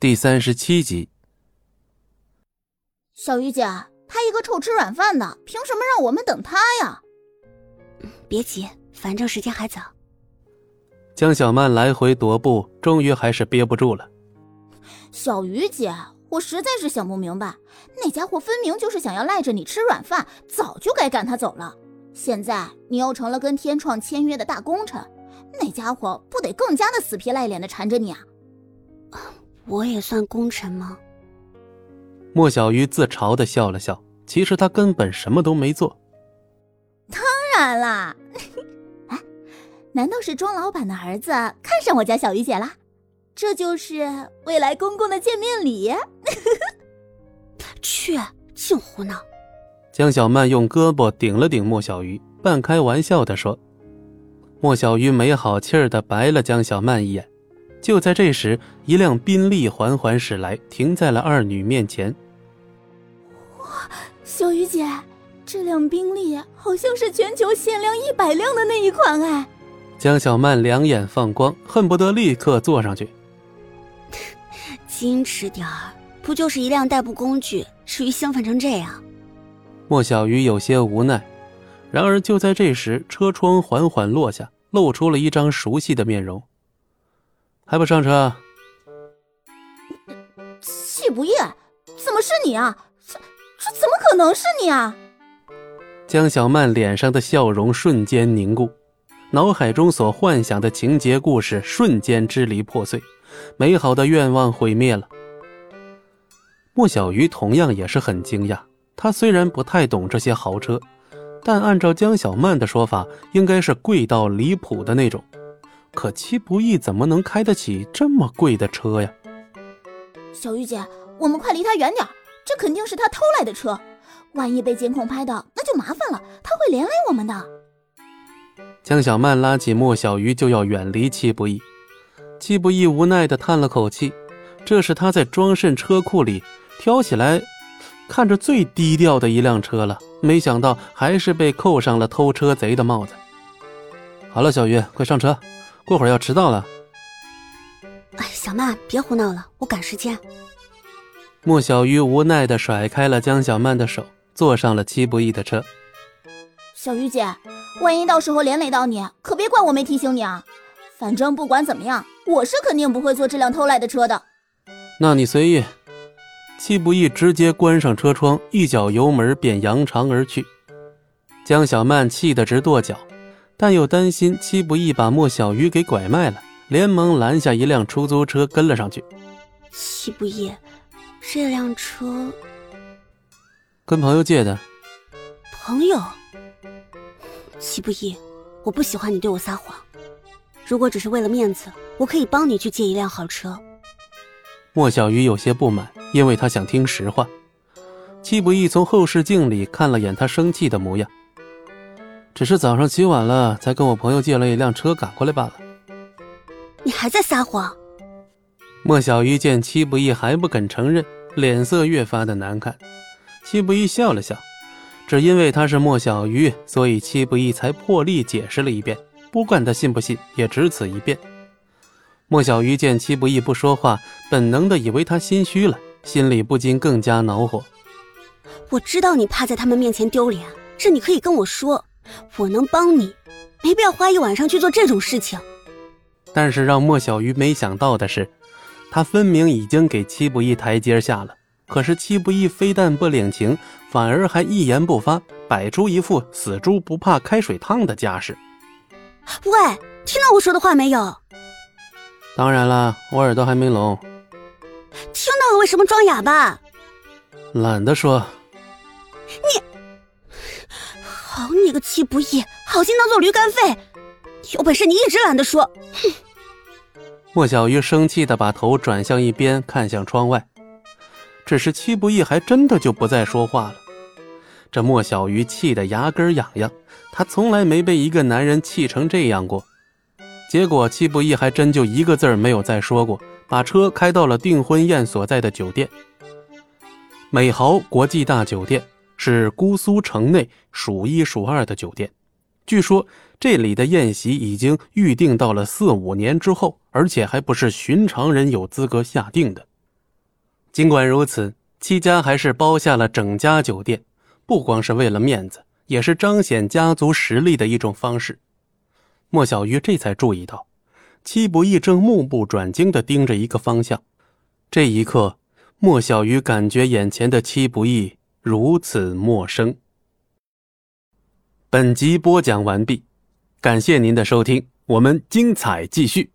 第三十七集，小鱼姐，他一个臭吃软饭的，凭什么让我们等他呀？别急，反正时间还早。江小曼来回踱步，终于还是憋不住了。小鱼姐，我实在是想不明白，那家伙分明就是想要赖着你吃软饭，早就该赶他走了。现在你又成了跟天创签约的大功臣，那家伙不得更加的死皮赖脸的缠着你啊？我也算功臣吗？莫小鱼自嘲的笑了笑，其实他根本什么都没做。当然啦，哎，难道是庄老板的儿子看上我家小鱼姐啦？这就是未来公公的见面礼？去，净胡闹！江小曼用胳膊顶了顶莫小鱼，半开玩笑的说。莫小鱼没好气儿的白了江小曼一眼。就在这时，一辆宾利缓缓驶来，停在了二女面前。哇，小鱼姐，这辆宾利好像是全球限量一百辆的那一款哎！江小曼两眼放光，恨不得立刻坐上去。矜持点儿，不就是一辆代步工具，至于兴奋成这样？莫小鱼有些无奈。然而就在这时，车窗缓缓落下，露出了一张熟悉的面容。还不上车？戚不义，怎么是你啊？这这怎么可能是你啊？江小曼脸上的笑容瞬间凝固，脑海中所幻想的情节故事瞬间支离破碎，美好的愿望毁灭了。莫小鱼同样也是很惊讶，他虽然不太懂这些豪车，但按照江小曼的说法，应该是贵到离谱的那种。可戚不义怎么能开得起这么贵的车呀？小玉姐，我们快离他远点，这肯定是他偷来的车，万一被监控拍到，那就麻烦了，他会连累我们的。江小曼拉起莫小鱼就要远离戚不义，戚不义无奈地叹了口气，这是他在庄慎车库里挑起来看着最低调的一辆车了，没想到还是被扣上了偷车贼的帽子。好了，小鱼，快上车。过会儿要迟到了。哎，小曼，别胡闹了，我赶时间。莫小鱼无奈的甩开了江小曼的手，坐上了戚不义的车。小鱼姐，万一到时候连累到你，可别怪我没提醒你啊。反正不管怎么样，我是肯定不会坐这辆偷来的车的。那你随意。戚不义直接关上车窗，一脚油门便扬长而去。江小曼气得直跺脚。但又担心戚不义把莫小鱼给拐卖了，连忙拦下一辆出租车跟了上去。戚不义，这辆车跟朋友借的。朋友，戚不义，我不喜欢你对我撒谎。如果只是为了面子，我可以帮你去借一辆好车。莫小鱼有些不满，因为他想听实话。戚不义从后视镜里看了眼他生气的模样。只是早上起晚了，才跟我朋友借了一辆车赶过来罢了。你还在撒谎！莫小鱼见戚不义还不肯承认，脸色越发的难看。戚不义笑了笑，只因为他是莫小鱼，所以戚不义才破例解释了一遍。不管他信不信，也只此一遍。莫小鱼见戚不义不说话，本能的以为他心虚了，心里不禁更加恼火。我知道你怕在他们面前丢脸，这你可以跟我说。我能帮你，没必要花一晚上去做这种事情。但是让莫小鱼没想到的是，他分明已经给戚不义台阶下了，可是戚不义非但不领情，反而还一言不发，摆出一副死猪不怕开水烫的架势。喂，听到我说的话没有？当然了，我耳朵还没聋。听到了，为什么装哑巴？懒得说。你。好你个戚不义，好心当做驴肝肺，有本事你一直懒得说。哼！莫小鱼生气的把头转向一边，看向窗外。只是戚不义还真的就不再说话了。这莫小鱼气得牙根痒痒，他从来没被一个男人气成这样过。结果戚不义还真就一个字儿没有再说过，把车开到了订婚宴所在的酒店——美豪国际大酒店。是姑苏城内数一数二的酒店，据说这里的宴席已经预定到了四五年之后，而且还不是寻常人有资格下定的。尽管如此，戚家还是包下了整家酒店，不光是为了面子，也是彰显家族实力的一种方式。莫小鱼这才注意到，戚不义正目不转睛地盯着一个方向。这一刻，莫小鱼感觉眼前的戚不义如此陌生。本集播讲完毕，感谢您的收听，我们精彩继续。